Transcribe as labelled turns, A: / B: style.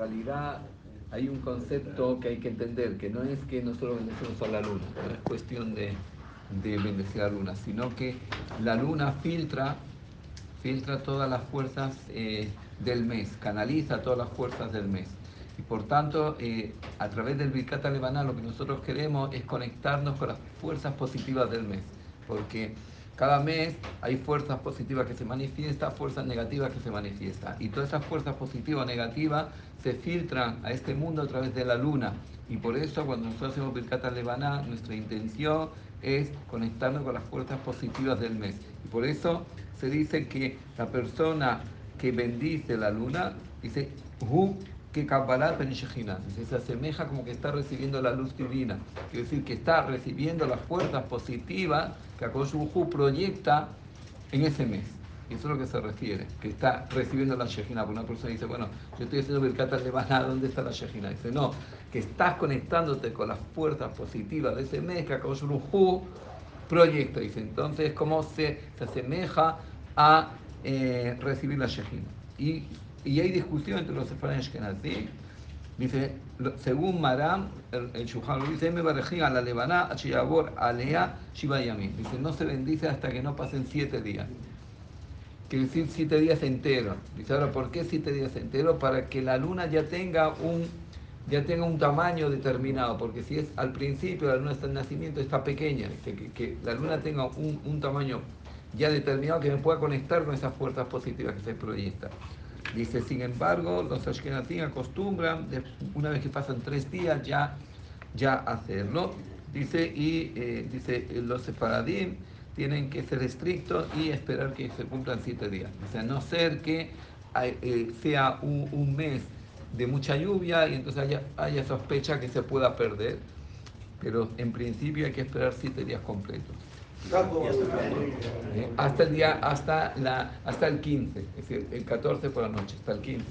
A: Realidad hay un concepto que hay que entender, que no es que nosotros bendecimos a la luna, no es cuestión de, de bendecir a la luna, sino que la luna filtra, filtra todas las fuerzas eh, del mes, canaliza todas las fuerzas del mes. Y por tanto, eh, a través del Birkat Lebaná lo que nosotros queremos es conectarnos con las fuerzas positivas del mes, porque cada mes hay fuerzas positivas que se manifiestan, fuerzas negativas que se manifiestan. Y todas esas fuerzas positivas o negativas se filtran a este mundo a través de la luna. Y por eso cuando nosotros hacemos Birkat Lebaná, nuestra intención es conectarnos con las fuerzas positivas del mes. Y por eso se dice que la persona que bendice la luna, dice, Hu que Kabbalah dice, se asemeja como que está recibiendo la luz divina. Quiere decir que está recibiendo las fuerzas positivas que Akoshuhu proyecta en ese mes. Y eso es lo que se refiere, que está recibiendo la Shejina. Porque una persona dice, bueno, yo estoy haciendo Birkat Levana, ¿dónde está la Shejina? Dice, no, que estás conectándote con las fuerzas positivas de ese mes que Akoshuhu proyecta. Dice, entonces, ¿cómo se, se asemeja a eh, recibir la Shejina? Y, y, hay discusión entre los sefanes ¿sí? Dice, según Maram, el, el Shuhal dice, me a la Lebaná, Achiyabor, Alea, Shiva Yamin. Dice, no se bendice hasta que no pasen siete días. Quiere decir siete días enteros. Dice, ahora, ¿por qué siete días enteros? Para que la luna ya tenga un, ya tenga un tamaño determinado. Porque si es al principio, la luna está en nacimiento, está pequeña. Dice, que, que la luna tenga un, un tamaño ya determinado que me pueda conectar con esas fuerzas positivas que se proyectan. Dice, sin embargo, los ashkenazim acostumbran, una vez que pasan tres días, ya, ya hacerlo. Dice, y eh, dice, los separadim tienen que ser estrictos y esperar que se cumplan siete días. O sea, no ser que eh, sea un, un, mes de mucha lluvia y entonces haya, haya sospecha que se pueda perder. Pero en principio hay que esperar siete días completos. Eh, hasta el día, hasta la, hasta el 15, es decir, el 14 por la noche, hasta el 15.